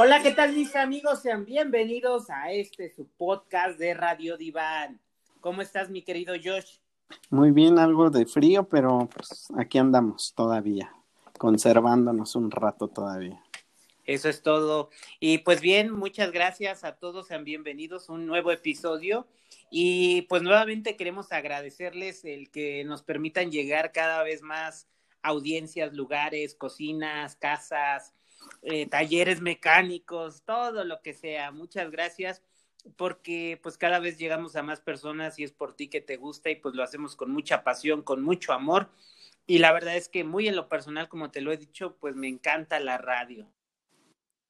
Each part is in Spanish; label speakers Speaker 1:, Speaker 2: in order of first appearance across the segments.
Speaker 1: Hola, ¿qué tal mis amigos? Sean bienvenidos a este su podcast de Radio Diván. ¿Cómo estás, mi querido Josh?
Speaker 2: Muy bien, algo de frío, pero pues aquí andamos todavía, conservándonos un rato todavía.
Speaker 1: Eso es todo. Y pues bien, muchas gracias a todos, sean bienvenidos a un nuevo episodio. Y pues nuevamente queremos agradecerles el que nos permitan llegar cada vez más audiencias, lugares, cocinas, casas, eh, talleres mecánicos, todo lo que sea. Muchas gracias porque pues cada vez llegamos a más personas y es por ti que te gusta y pues lo hacemos con mucha pasión, con mucho amor. Y la verdad es que muy en lo personal, como te lo he dicho, pues me encanta la radio.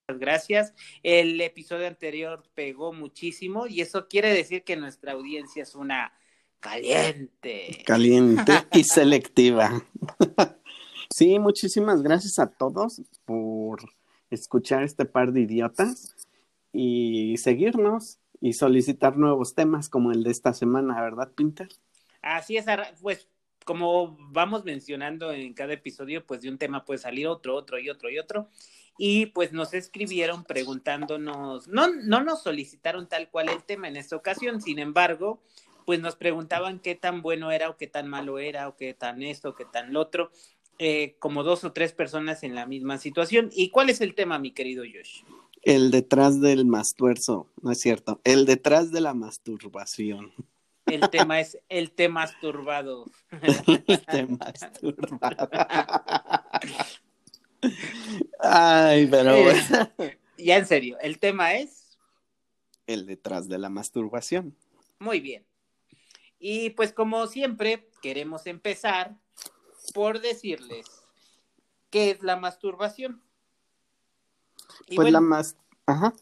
Speaker 1: Muchas gracias. El episodio anterior pegó muchísimo y eso quiere decir que nuestra audiencia es una caliente.
Speaker 2: Caliente y selectiva. sí, muchísimas gracias a todos por escuchar este par de idiotas y seguirnos y solicitar nuevos temas como el de esta semana, ¿verdad, Pinter?
Speaker 1: Así es, pues como vamos mencionando en cada episodio, pues de un tema puede salir otro, otro y otro y otro. Y pues nos escribieron preguntándonos, no, no nos solicitaron tal cual el tema en esta ocasión, sin embargo, pues nos preguntaban qué tan bueno era o qué tan malo era o qué tan esto qué tan lo otro, eh, como dos o tres personas en la misma situación. ¿Y cuál es el tema, mi querido Josh?
Speaker 2: El detrás del mastuerzo, no es cierto, el detrás de la masturbación.
Speaker 1: El tema es el tema masturbado.
Speaker 2: el tema masturbado. Ay, pero
Speaker 1: eh, Ya en serio, el tema es.
Speaker 2: El detrás de la masturbación.
Speaker 1: Muy bien. Y pues como siempre, queremos empezar por decirles qué es la masturbación.
Speaker 2: pues la más... Ajá.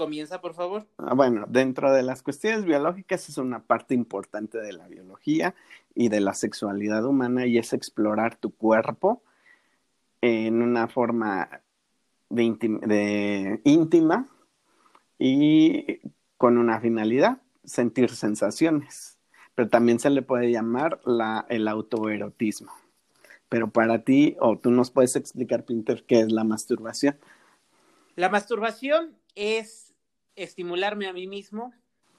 Speaker 1: Comienza, por favor.
Speaker 2: Ah, bueno, dentro de las cuestiones biológicas es una parte importante de la biología y de la sexualidad humana y es explorar tu cuerpo en una forma de, íntima y con una finalidad, sentir sensaciones. Pero también se le puede llamar la, el autoerotismo. Pero para ti, o tú nos puedes explicar, Pinter, qué es la masturbación.
Speaker 1: La masturbación es estimularme a mí mismo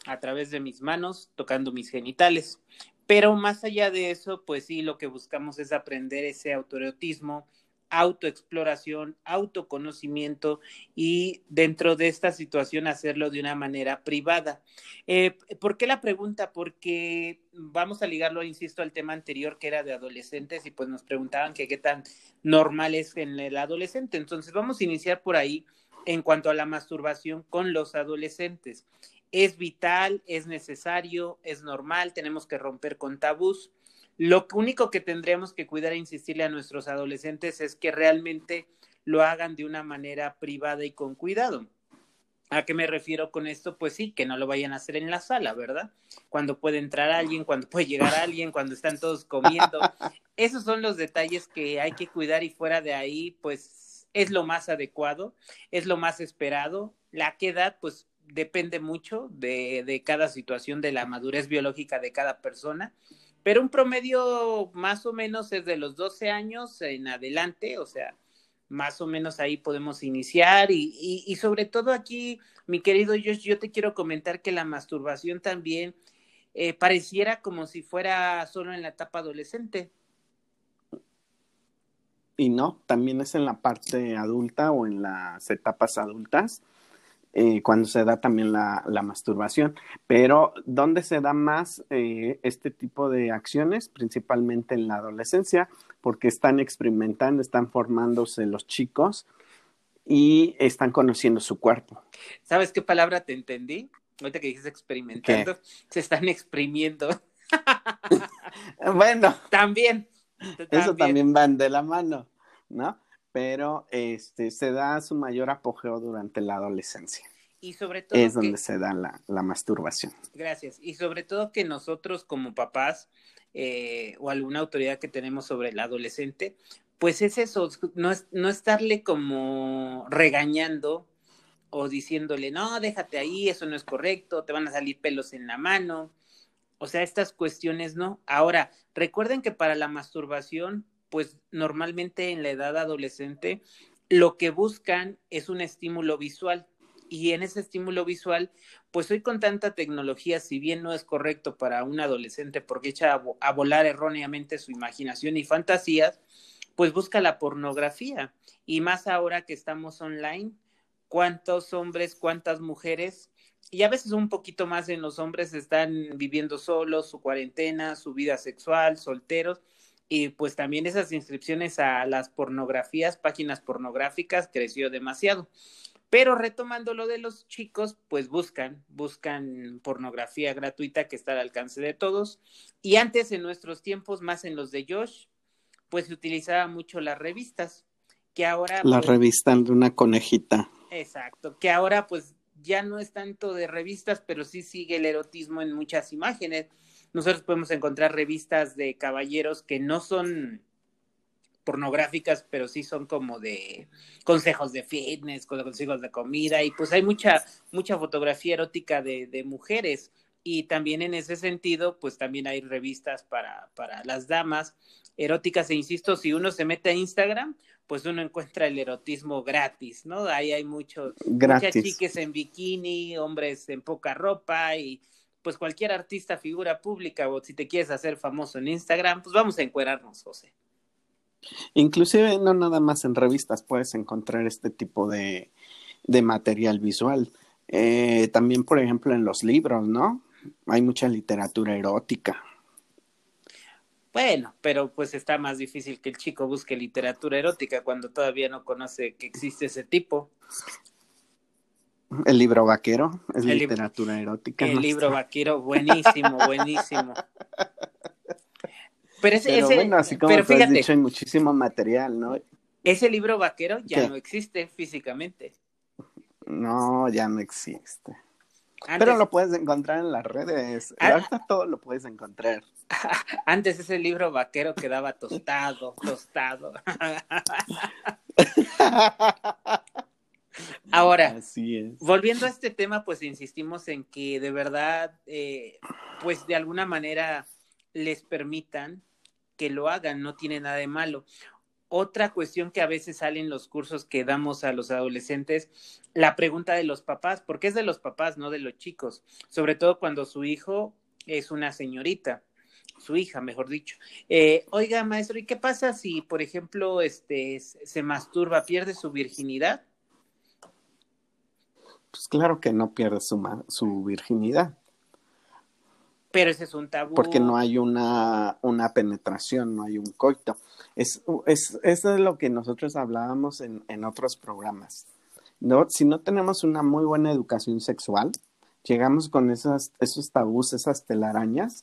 Speaker 1: a través de mis manos, tocando mis genitales. Pero más allá de eso, pues sí, lo que buscamos es aprender ese autoerotismo, autoexploración, autoconocimiento y dentro de esta situación hacerlo de una manera privada. Eh, ¿Por qué la pregunta? Porque vamos a ligarlo, insisto, al tema anterior que era de adolescentes y pues nos preguntaban que qué tan normal es en el adolescente. Entonces vamos a iniciar por ahí en cuanto a la masturbación con los adolescentes. Es vital, es necesario, es normal, tenemos que romper con tabús. Lo único que tendremos que cuidar e insistirle a nuestros adolescentes es que realmente lo hagan de una manera privada y con cuidado. ¿A qué me refiero con esto? Pues sí, que no lo vayan a hacer en la sala, ¿verdad? Cuando puede entrar alguien, cuando puede llegar alguien, cuando están todos comiendo. Esos son los detalles que hay que cuidar y fuera de ahí, pues es lo más adecuado, es lo más esperado. La qué edad, pues depende mucho de, de cada situación, de la madurez biológica de cada persona pero un promedio más o menos es de los 12 años en adelante, o sea, más o menos ahí podemos iniciar y, y, sobre todo aquí, mi querido Josh, yo te quiero comentar que la masturbación también eh, pareciera como si fuera solo en la etapa adolescente.
Speaker 2: Y no, también es en la parte adulta o en las etapas adultas. Eh, cuando se da también la, masturbación. Pero, ¿dónde se da más eh, este tipo de acciones? Principalmente en la adolescencia, porque están experimentando, están formándose los chicos y están conociendo su cuerpo.
Speaker 1: ¿Sabes qué palabra te entendí? Ahorita que dices experimentando, se están exprimiendo.
Speaker 2: bueno.
Speaker 1: También.
Speaker 2: Eso también van de la mano, ¿no? Pero este, se da su mayor apogeo durante la adolescencia.
Speaker 1: Y sobre todo
Speaker 2: es donde se da la, la, masturbación.
Speaker 1: Gracias. Y sobre todo que nosotros como papás eh, o alguna autoridad que tenemos sobre el adolescente, pues es eso, no, es, no estarle como regañando o diciéndole, no, déjate ahí, eso no es correcto, te van a salir pelos en la mano. O sea, estas cuestiones no. Ahora, recuerden que para la masturbación pues normalmente en la edad adolescente lo que buscan es un estímulo visual. Y en ese estímulo visual, pues hoy con tanta tecnología, si bien no es correcto para un adolescente porque echa a, volar erróneamente su imaginación y fantasías, pues busca la pornografía. Y más ahora que estamos online, cuántos hombres, cuántas mujeres, y a veces un poquito más en los hombres están viviendo solos, su cuarentena, su vida sexual, solteros, y pues también esas inscripciones a las pornografías, páginas pornográficas, creció demasiado. Pero retomando lo de los chicos, pues buscan, buscan pornografía gratuita que está al alcance de todos. Y antes, en nuestros tiempos, más en los de Josh, pues se utilizaba mucho las revistas, que ahora...
Speaker 2: La
Speaker 1: pues,
Speaker 2: revista de una conejita.
Speaker 1: Exacto, que ahora pues ya no es tanto de revistas, pero sí sigue el erotismo en muchas imágenes. Nosotros podemos encontrar revistas de caballeros que no son pornográficas, pero sí son como de consejos de fitness, consejos de comida, y pues hay mucha, mucha fotografía erótica de, de mujeres. Y también en ese sentido, pues también hay revistas para, para las damas eróticas, e insisto, si uno se mete a Instagram, pues uno encuentra el erotismo gratis, ¿no? Ahí hay muchos, muchas chiques en bikini, hombres en poca ropa y pues cualquier artista, figura pública o si te quieres hacer famoso en Instagram, pues vamos a encuerarnos, José.
Speaker 2: Inclusive no nada más en revistas puedes encontrar este tipo de, de material visual. Eh, también, por ejemplo, en los libros, ¿no? Hay mucha literatura erótica.
Speaker 1: Bueno, pero pues está más difícil que el chico busque literatura erótica cuando todavía no conoce que existe ese tipo.
Speaker 2: El libro vaquero es el literatura erótica.
Speaker 1: El ¿no? libro vaquero, buenísimo, buenísimo.
Speaker 2: Pero, ese, pero ese, bueno, así como pero fíjate, has dicho, hay muchísimo material, ¿no?
Speaker 1: Ese libro vaquero ya ¿Qué? no existe físicamente.
Speaker 2: No, ya no existe. Antes, pero lo puedes encontrar en las redes. Ah, Ahorita todo lo puedes encontrar.
Speaker 1: Antes ese libro vaquero quedaba tostado, tostado. Ahora, volviendo a este tema, pues insistimos en que de verdad, eh, pues de alguna manera les permitan que lo hagan, no tiene nada de malo. Otra cuestión que a veces sale en los cursos que damos a los adolescentes, la pregunta de los papás, porque es de los papás, no de los chicos, sobre todo cuando su hijo es una señorita su hija, mejor dicho. Eh, oiga, maestro, ¿y qué pasa si, por ejemplo, este se masturba, pierde su virginidad?
Speaker 2: Pues claro que no pierde su, su virginidad.
Speaker 1: Pero ese es un tabú.
Speaker 2: Porque no hay una, una penetración, no hay un coito. Es, es, es de lo que nosotros hablábamos en, en otros programas. No, si no tenemos una muy buena educación sexual, llegamos con esas, esos tabús, esas telarañas,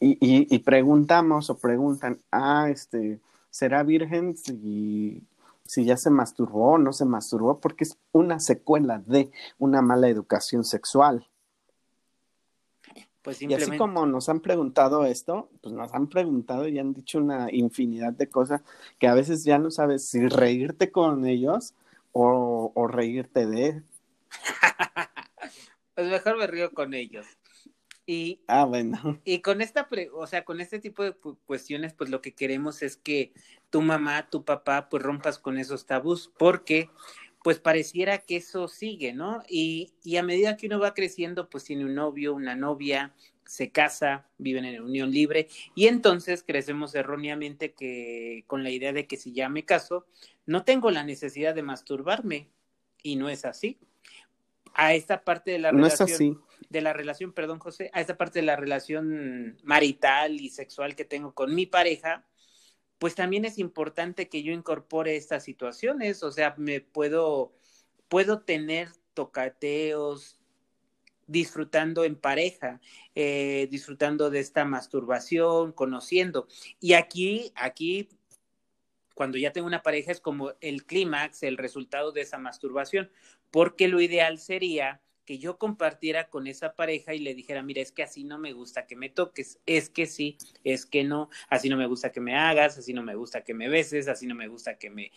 Speaker 2: y, y, y, preguntamos o preguntan, ah, este, ¿será virgen si, si ya se masturbó o no se masturbó? Porque es una secuela de una mala educación sexual. Pues simplemente... Y así como nos han preguntado esto, pues nos han preguntado y han dicho una infinidad de cosas que a veces ya no sabes si reírte con ellos o, o reírte de.
Speaker 1: pues mejor me río con ellos. Y,
Speaker 2: ah, bueno.
Speaker 1: Y con esta, o sea, con este tipo de cuestiones, pues lo que queremos es que tu mamá, tu papá, pues rompas con esos tabús, porque pues pareciera que eso sigue, ¿no? Y, y a medida que uno va creciendo, pues tiene un novio, una novia, se casa, viven en unión libre, y entonces crecemos erróneamente que con la idea de que si ya me caso, no tengo la necesidad de masturbarme, y no es así. A esta parte de la
Speaker 2: no
Speaker 1: relación.
Speaker 2: Es así
Speaker 1: de la relación, perdón, José, a esta parte de la relación marital y sexual que tengo con mi pareja, pues también es importante que yo incorpore estas situaciones, o sea, me puedo, puedo tener tocateos disfrutando en pareja, eh, disfrutando de esta masturbación, conociendo. Y aquí, aquí, cuando ya tengo una pareja, es como el clímax, el resultado de esa masturbación, porque lo ideal sería que yo compartiera con esa pareja y le dijera, mira, es que así no me gusta que me toques, es que sí, es que no, así no me gusta que me hagas, así no me gusta que me beses, así no me gusta que me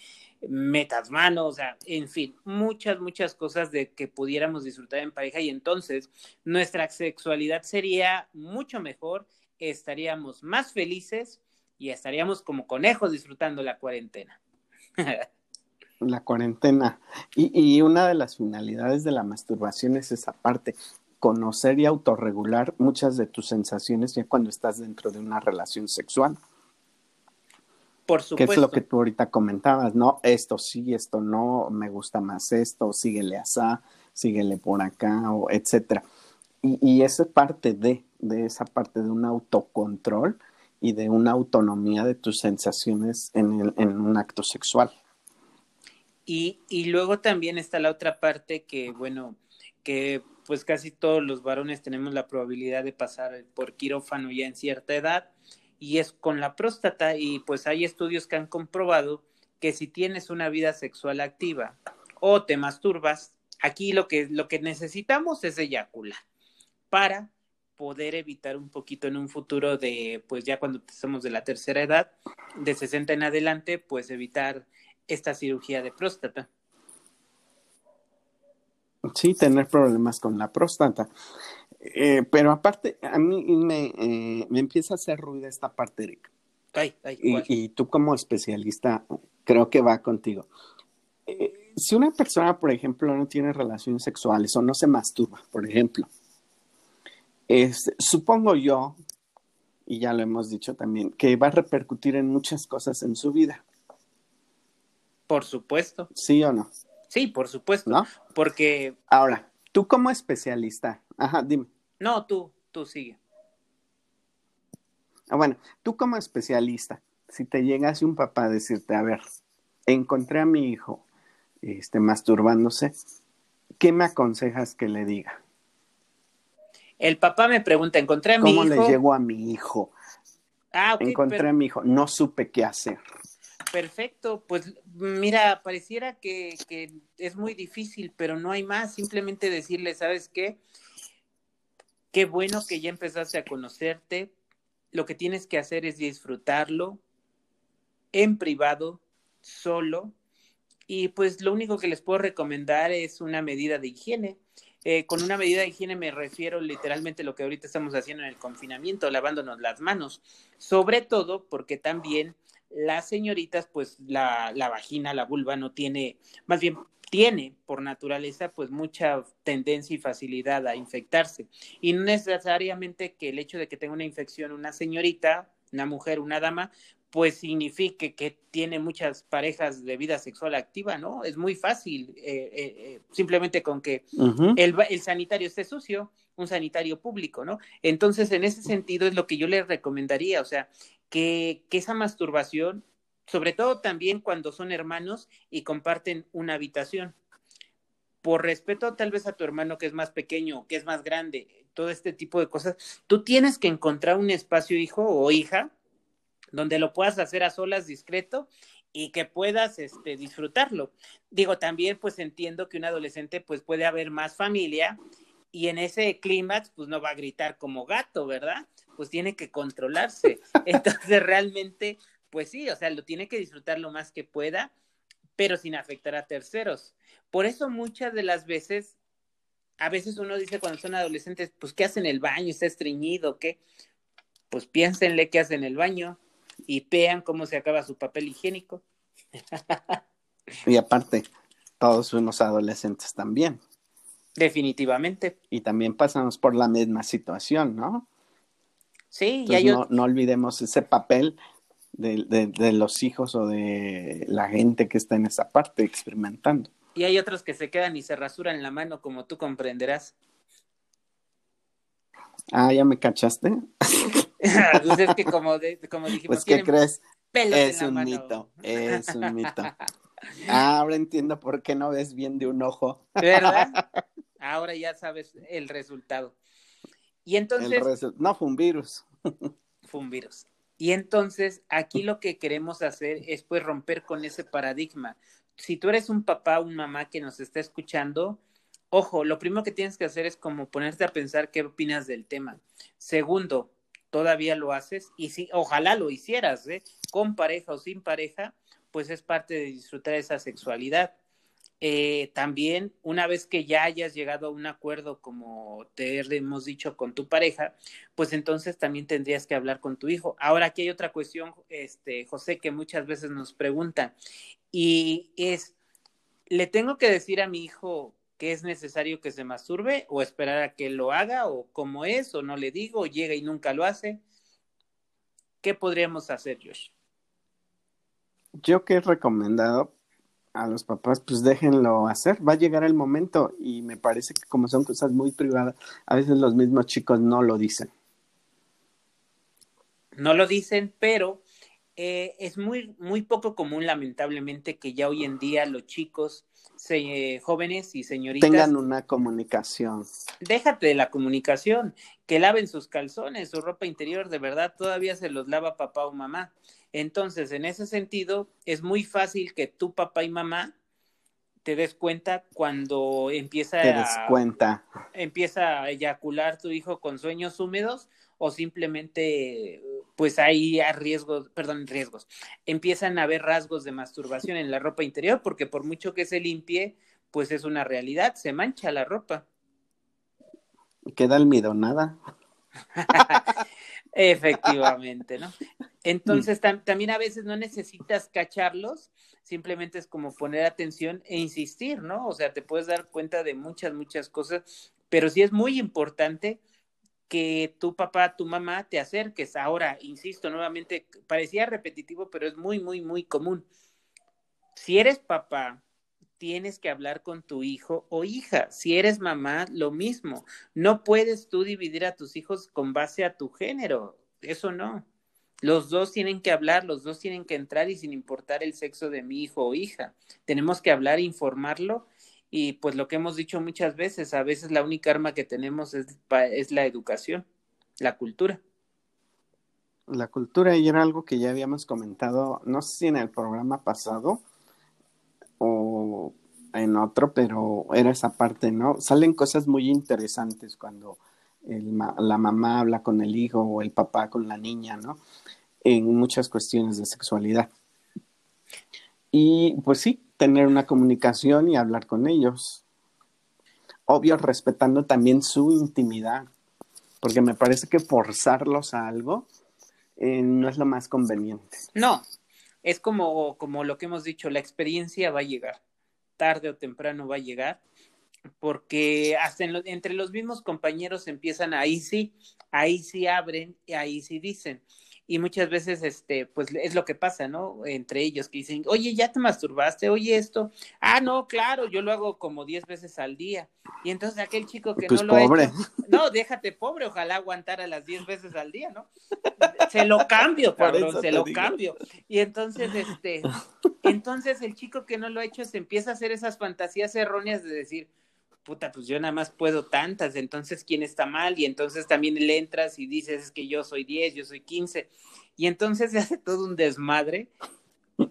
Speaker 1: metas manos, o sea, en fin, muchas, muchas cosas de que pudiéramos disfrutar en pareja y entonces nuestra sexualidad sería mucho mejor, estaríamos más felices y estaríamos como conejos disfrutando la cuarentena.
Speaker 2: La cuarentena. Y, y una de las finalidades de la masturbación es esa parte, conocer y autorregular muchas de tus sensaciones ya cuando estás dentro de una relación sexual.
Speaker 1: Por supuesto.
Speaker 2: Que es lo que tú ahorita comentabas, ¿no? Esto sí, esto no, me gusta más esto, síguele asá, síguele por acá, o etcétera. Y, y esa parte de, de esa parte de un autocontrol y de una autonomía de tus sensaciones en, el, en un acto sexual.
Speaker 1: Y, y luego también está la otra parte que, bueno, que pues casi todos los varones tenemos la probabilidad de pasar por quirófano ya en cierta edad y es con la próstata y pues hay estudios que han comprobado que si tienes una vida sexual activa o te masturbas, aquí lo que, lo que necesitamos es eyacular para poder evitar un poquito en un futuro de, pues ya cuando estemos de la tercera edad, de 60 en adelante, pues evitar esta cirugía de próstata.
Speaker 2: Sí, tener problemas con la próstata. Eh, pero aparte, a mí me, eh, me, empieza a hacer ruido esta parte, Eric.
Speaker 1: Ay, ay,
Speaker 2: y, y, tú como especialista, creo que va contigo. Eh, si una persona, por ejemplo, no tiene relaciones sexuales o no se masturba, por ejemplo, es, supongo yo, y ya lo hemos dicho también, que va a repercutir en muchas cosas en su vida.
Speaker 1: Por supuesto.
Speaker 2: ¿Sí o no?
Speaker 1: Sí, por supuesto.
Speaker 2: ¿No?
Speaker 1: Porque.
Speaker 2: Ahora, tú como especialista, ajá, dime.
Speaker 1: No, tú, tú sigue.
Speaker 2: Ah, bueno, tú como especialista, si te llegase un papá a decirte, a ver, encontré a mi hijo este, masturbándose, ¿qué me aconsejas que le diga?
Speaker 1: El papá me pregunta, encontré a mi
Speaker 2: ¿Cómo
Speaker 1: hijo.
Speaker 2: le llegó a mi hijo?
Speaker 1: Ah, ok,
Speaker 2: encontré
Speaker 1: pero-
Speaker 2: a mi hijo, no supe qué hacer.
Speaker 1: Perfecto, pues mira, pareciera que, es muy difícil, pero no hay más. Simplemente decirle, ¿sabes qué? Qué bueno que ya empezaste a conocerte. Lo que tienes que hacer es disfrutarlo en privado, solo. Y pues lo único que les puedo recomendar es una medida de higiene. Eh, con una medida de higiene me refiero literalmente a lo que ahorita estamos haciendo en el confinamiento, lavándonos las manos. Sobre todo porque también las señoritas, pues la, la vagina, la vulva no tiene, más bien tiene por naturaleza pues mucha tendencia y facilidad a infectarse. Y no necesariamente que el hecho de que tenga una infección una señorita, una mujer, una dama, pues signifique que tiene muchas parejas de vida sexual activa, ¿no? Es muy fácil, eh, eh, eh, simplemente con que el, el sanitario esté sucio, un sanitario público, ¿no? Entonces, en ese sentido es lo que yo les recomendaría, o sea, que, esa masturbación, sobre todo también cuando son hermanos y comparten una habitación, por respeto tal vez a tu hermano que es más pequeño, que es más grande, todo este tipo de cosas, tú tienes que encontrar un espacio, hijo o hija, donde lo puedas hacer a solas discreto y que puedas este, disfrutarlo. Digo, también pues entiendo que un adolescente pues puede haber más familia y en ese clímax pues no va a gritar como gato, ¿verdad? Pues tiene que controlarse. Entonces realmente pues sí, o sea, lo tiene que disfrutar lo más que pueda, pero sin afectar a terceros. Por eso muchas de las veces, a veces uno dice cuando son adolescentes, pues ¿qué hacen en el baño? ¿Está estreñido? ¿Qué? Pues piénsenle qué hacen en el baño y vean cómo se acaba su papel higiénico.
Speaker 2: Y aparte, todos fuimos adolescentes también.
Speaker 1: Definitivamente.
Speaker 2: Y también pasamos por la misma situación, ¿no?
Speaker 1: Sí, y
Speaker 2: Entonces,
Speaker 1: hay
Speaker 2: no,
Speaker 1: ot-
Speaker 2: no olvidemos ese papel de, de- de los hijos o de la gente que está en esa parte experimentando.
Speaker 1: y hay otros que se quedan y se rasuran la mano, como tú comprenderás.
Speaker 2: Ah, ¿ya me cachaste?
Speaker 1: pues es que como, de- como dijimos,
Speaker 2: Pues, ¿qué crees? Es un
Speaker 1: mano.
Speaker 2: mito, es un mito. Ah, ahora entiendo por qué no ves bien de un ojo.
Speaker 1: ¿Verdad? Ahora ya sabes el resultado. Y
Speaker 2: El
Speaker 1: entonces,
Speaker 2: resu- no fue un virus.
Speaker 1: fue un virus. Y entonces aquí lo que queremos hacer es pues romper con ese paradigma. Si tú eres un papá o un mamá que nos está escuchando, ojo, lo primero que tienes que hacer es como ponerte a pensar qué opinas del tema. Segundo, todavía lo haces y sí, ojalá lo hicieras, ¿eh? Con pareja o sin pareja, pues es parte de disfrutar esa sexualidad. Eh, también, una vez que ya hayas llegado a un acuerdo, como te hemos dicho con tu pareja, pues entonces también tendrías que hablar con tu hijo. Ahora aquí hay otra cuestión, este, José, que muchas veces nos preguntan, y es, ¿Le tengo que decir a mi hijo que es necesario que se masturbe o esperar a que lo haga o cómo es o no le digo o llega y nunca lo hace? ¿Qué podríamos hacer, Josh?
Speaker 2: Yo que he recomendado a los papás, pues déjenlo hacer, va a llegar el momento y me parece que como son cosas muy privadas, a veces los mismos chicos no lo dicen.
Speaker 1: No lo dicen, pero eh, es muy, muy poco común, lamentablemente, que ya hoy en día los chicos, jóvenes y señoritas
Speaker 2: tengan una comunicación.
Speaker 1: Déjate de la comunicación, que laven sus calzones, su ropa interior, de verdad, todavía se los lava papá o mamá. Entonces, en ese sentido, es muy fácil que tu papá y mamá te des cuenta cuando empieza
Speaker 2: te des cuenta.
Speaker 1: empieza a eyacular tu hijo con sueños húmedos o simplemente pues hay riesgos, perdón, riesgos. Empiezan a haber rasgos de masturbación en la ropa interior porque por mucho que se limpie, pues es una realidad, se mancha la ropa.
Speaker 2: Queda almidonada.
Speaker 1: Efectivamente, ¿no? Entonces, también a veces no necesitas cacharlos, simplemente es como poner atención e insistir, ¿no? O sea, te puedes dar cuenta de muchas, muchas cosas, pero sí es muy importante que tu papá, tu mamá te acerques. Ahora, insisto, nuevamente, parecía repetitivo, pero es muy, muy, muy común. Si eres papá tienes que hablar con tu hijo o hija. Si eres mamá, lo mismo. No puedes tú dividir a tus hijos con base a tu género. Eso no. Los dos tienen que hablar, los dos tienen que entrar y sin importar el sexo de mi hijo o hija. Tenemos que hablar, informarlo y pues lo que hemos dicho muchas veces, a veces la única arma que tenemos es, es la educación, la cultura.
Speaker 2: La cultura y era algo que ya habíamos comentado, no sé si en el programa pasado, o en otro, pero era esa parte, ¿no? Salen cosas muy interesantes cuando la mamá habla con el hijo o el papá con la niña, ¿no? En muchas cuestiones de sexualidad. Y pues sí, tener una comunicación y hablar con ellos. Obvio, respetando también su intimidad, porque me parece que forzarlos a algo eh, no es lo más conveniente.
Speaker 1: No, es como, como lo que hemos dicho, la experiencia va a llegar, tarde o temprano va a llegar, porque hasta entre los mismos compañeros empiezan, ahí sí, ahí sí abren, y ahí sí dicen y muchas veces, este, pues es lo que pasa, ¿no? Entre ellos que dicen, oye, ya te masturbaste, oye esto, ah, no, claro, yo lo hago como diez veces al día. Y entonces aquel chico que
Speaker 2: pues
Speaker 1: no lo ha no, déjate pobre, ojalá aguantara las diez veces al día, ¿no? Se lo cambio, cabrón, se lo cambio. Y entonces, este, entonces el chico que no lo ha hecho se empieza a hacer esas fantasías erróneas de decir, puta, pues yo nada más puedo tantas, entonces quién está mal, y entonces también le entras y dices que yo soy 10, yo soy 15, y entonces se hace todo un desmadre,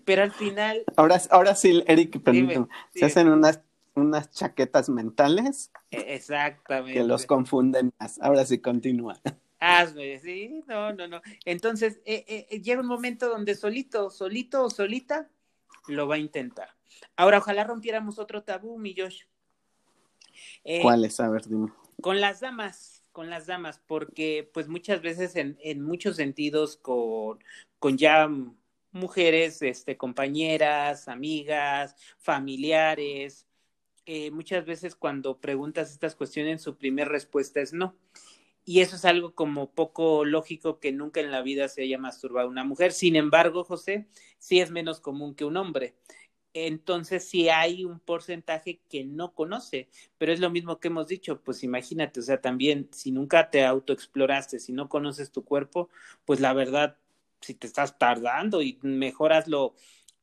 Speaker 1: pero al final...
Speaker 2: Ahora, ahora sí, Eric, permíteme, se hacen unas, unas chaquetas mentales.
Speaker 1: Exactamente.
Speaker 2: Que los confunden más. Ahora sí, continúa.
Speaker 1: Hazme, sí, no, no, no. Entonces, eh, eh, llega un momento donde solito, solito o solita, lo va a intentar. Ahora, ojalá rompiéramos otro tabú, mi Josh
Speaker 2: eh, ¿Cuáles? A ver, dime.
Speaker 1: Con las damas, con las damas, porque pues muchas veces en, en muchos sentidos con, con ya mujeres, este, compañeras, amigas, familiares, eh, muchas veces cuando preguntas estas cuestiones, su primera respuesta es no. Y eso es algo como poco lógico que nunca en la vida se haya masturbado una mujer. Sin embargo, José, sí es menos común que un hombre entonces sí hay un porcentaje que no conoce, pero es lo mismo que hemos dicho, pues imagínate, o sea, también si nunca te autoexploraste, si no conoces tu cuerpo, pues la verdad, si te estás tardando y mejoraslo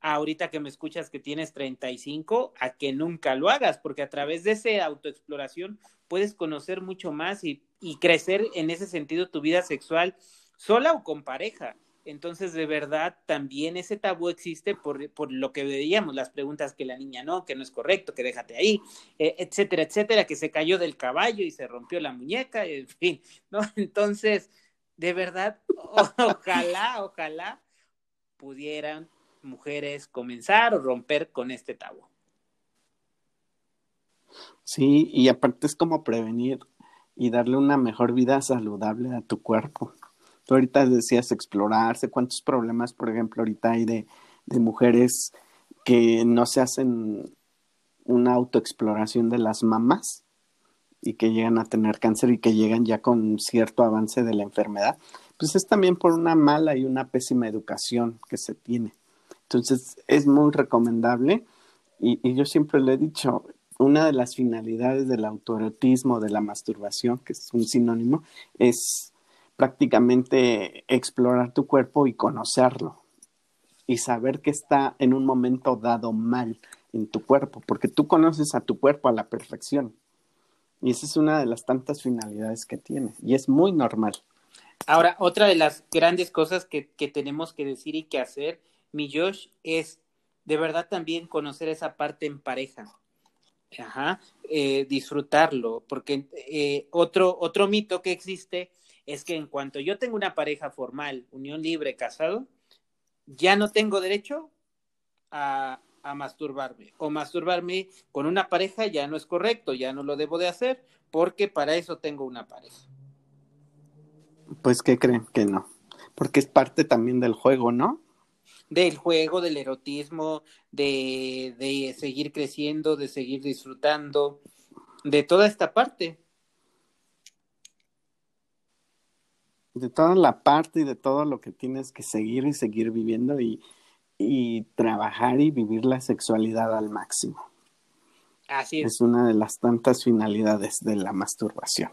Speaker 1: ahorita que me escuchas que tienes 35, a que nunca lo hagas, porque a través de esa autoexploración puedes conocer mucho más y, y crecer en ese sentido tu vida sexual sola o con pareja. Entonces, de verdad, también ese tabú existe por, por, lo que veíamos, las preguntas que la niña no, que no es correcto, que déjate ahí, eh, etcétera, etcétera, que se cayó del caballo y se rompió la muñeca, en fin, ¿no? Entonces, de verdad, ojalá, ojalá pudieran mujeres comenzar o romper con este tabú.
Speaker 2: Sí, y aparte es como prevenir y darle una mejor vida saludable a tu cuerpo. Tú ahorita decías explorarse, cuántos problemas, por ejemplo, ahorita hay de, mujeres que no se hacen una autoexploración de las mamás y que llegan a tener cáncer y que llegan ya con cierto avance de la enfermedad, pues es también por una mala y una pésima educación que se tiene. Entonces es muy recomendable y, y yo siempre le he dicho, una de las finalidades del autoerotismo, de la masturbación, que es un sinónimo, es prácticamente explorar tu cuerpo y conocerlo y saber que está en un momento dado mal en tu cuerpo, porque tú conoces a tu cuerpo a la perfección. Y esa es una de las tantas finalidades que tiene, y es muy normal.
Speaker 1: Ahora, otra de las grandes cosas que, que tenemos que decir y que hacer, mi Josh, es de verdad también conocer esa parte en pareja. Ajá, eh, disfrutarlo, porque eh, otro, otro mito que existe es que en cuanto yo tengo una pareja formal, unión libre, casado, ya no tengo derecho a, a masturbarme. O masturbarme con una pareja ya no es correcto, ya no lo debo de hacer, porque para eso tengo una pareja.
Speaker 2: Pues, ¿qué creen? Que no. Porque es parte también del juego, ¿no?
Speaker 1: Del juego, del erotismo, de, de seguir creciendo, de seguir disfrutando, de toda esta parte.
Speaker 2: De toda la parte y de todo lo que tienes que seguir y seguir viviendo y, y trabajar y vivir la sexualidad al máximo.
Speaker 1: Así es.
Speaker 2: Es una de las tantas finalidades de la masturbación.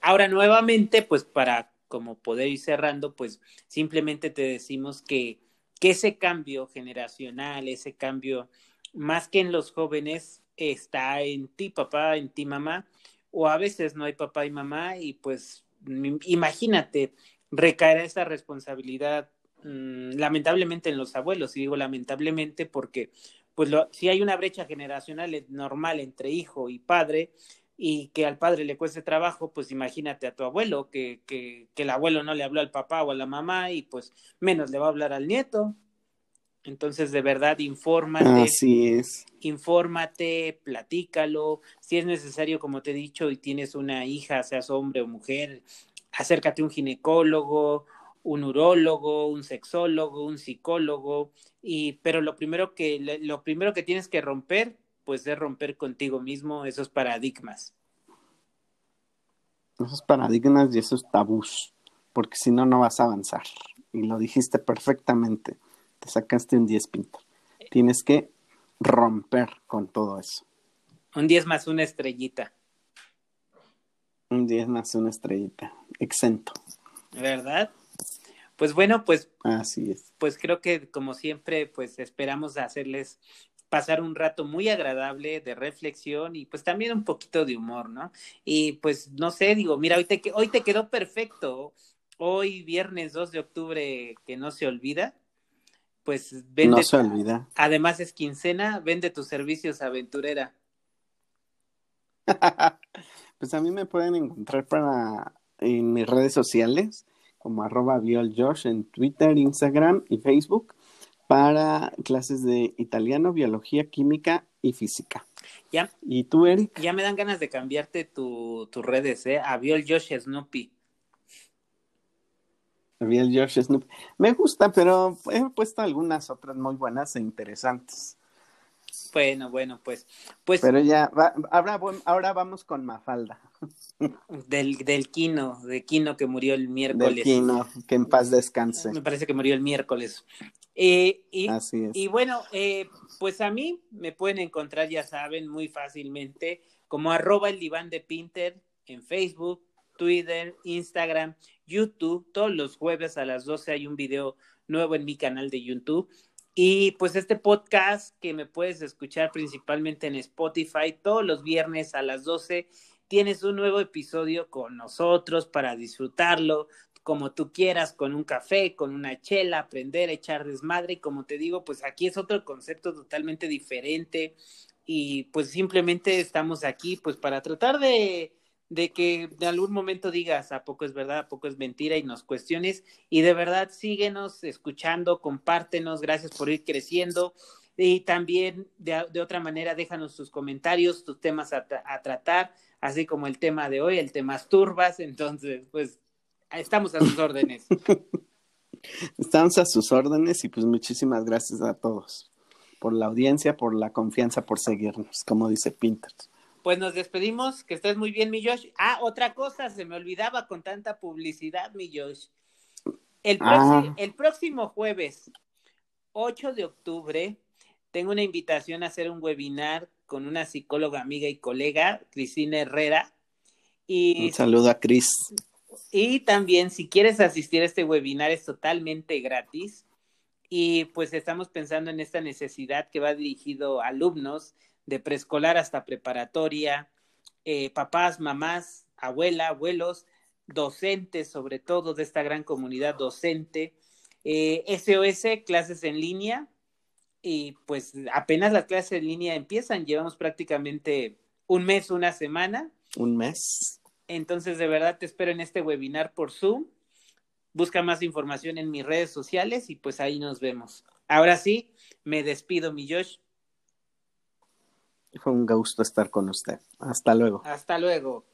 Speaker 1: Ahora, nuevamente, pues para como poder ir cerrando, pues simplemente te decimos que, que ese cambio generacional, ese cambio, más que en los jóvenes, está en ti, papá, en ti, mamá, o a veces no hay papá y mamá, y pues imagínate, recaerá esa responsabilidad mmm, lamentablemente en los abuelos, y digo lamentablemente porque pues lo, si hay una brecha generacional normal entre hijo y padre, y que al padre le cueste trabajo, pues imagínate a tu abuelo, que, que, que, el abuelo no le habló al papá o a la mamá y pues menos le va a hablar al nieto. Entonces, de verdad, infórmate.
Speaker 2: Así es.
Speaker 1: Infórmate, platícalo. Si es necesario, como te he dicho, y tienes una hija, seas hombre o mujer, acércate a un ginecólogo, un urólogo, un sexólogo, un psicólogo. Y, pero lo primero que, lo primero que tienes que romper pues es romper contigo mismo esos paradigmas.
Speaker 2: Esos paradigmas y esos tabús, porque si no, no vas a avanzar. Y lo dijiste perfectamente, te sacaste un 10 pinto. Tienes que romper con todo eso.
Speaker 1: Un 10 más una estrellita.
Speaker 2: Un 10 más una estrellita, exento.
Speaker 1: ¿Verdad? Pues bueno, pues
Speaker 2: así es.
Speaker 1: Pues creo que como siempre, pues esperamos hacerles pasar un rato muy agradable de reflexión y pues también un poquito de humor, ¿no? Y pues no sé, digo, mira, hoy te, hoy te quedó perfecto. Hoy viernes 2 de octubre que no se olvida, pues
Speaker 2: vende. No se olvida.
Speaker 1: Además es quincena, vende tus servicios aventurera.
Speaker 2: pues a mí me pueden encontrar para en mis redes sociales como arroba violjosh en Twitter, Instagram y Facebook para clases de italiano, biología, química y física.
Speaker 1: Ya.
Speaker 2: ¿Y tú, Eric?
Speaker 1: Ya me dan ganas de cambiarte tus tu redes, ¿eh?
Speaker 2: A Viol Josh Snoopy. Me gusta, pero he puesto algunas otras muy buenas e interesantes.
Speaker 1: Bueno, bueno, pues. pues
Speaker 2: Pero ya, va, ahora, ahora vamos con Mafalda.
Speaker 1: Del, del Quino, de Quino que murió el miércoles.
Speaker 2: Del Quino, que en paz descanse.
Speaker 1: Me parece que murió el miércoles. Eh, y,
Speaker 2: Así es.
Speaker 1: y bueno, eh, pues a mí me pueden encontrar, ya saben, muy fácilmente como arroba el diván de Pinter en Facebook, Twitter, Instagram, YouTube. Todos los jueves a las 12 hay un video nuevo en mi canal de YouTube. Y pues este podcast que me puedes escuchar principalmente en Spotify todos los viernes a las 12 tienes un nuevo episodio con nosotros para disfrutarlo como tú quieras, con un café, con una chela, aprender, echar desmadre y como te digo, pues aquí es otro concepto totalmente diferente y pues simplemente estamos aquí pues para tratar de, de que en algún momento digas a poco es verdad, a poco es mentira y nos cuestiones y de verdad síguenos escuchando, compártenos, gracias por ir creciendo y también de, de otra manera déjanos tus comentarios, tus temas a, a tratar, así como el tema de hoy, el tema turbas, entonces pues Estamos a sus órdenes.
Speaker 2: Estamos a sus órdenes y pues muchísimas gracias a todos. por la audiencia, por la confianza, por seguirnos, como dice Pinterest.
Speaker 1: Pues nos despedimos, que estés muy bien, mi Josh. Ah, otra cosa, se me olvidaba con tanta publicidad, mi Josh. El,
Speaker 2: Ah.
Speaker 1: el próximo jueves, 8 de octubre, tengo una invitación a hacer un webinar con una psicóloga amiga y colega, Cristina Herrera. Y
Speaker 2: Un saludo a Cris.
Speaker 1: y también, si quieres asistir a este webinar, es totalmente gratis. Y pues estamos pensando en esta necesidad que va dirigido a alumnos de preescolar hasta preparatoria, eh, papás, mamás, abuela, abuelos, docentes, sobre todo de esta gran comunidad docente, eh, SOS, clases en línea. Y pues apenas las clases en línea empiezan, llevamos prácticamente un mes, una semana.
Speaker 2: Un mes.
Speaker 1: Entonces, de verdad te espero en este webinar por Zoom. Busca más información en mis redes sociales y pues ahí nos vemos. Ahora sí, me despido, mi Josh.
Speaker 2: Fue un gusto estar con usted. Hasta luego.
Speaker 1: Hasta luego.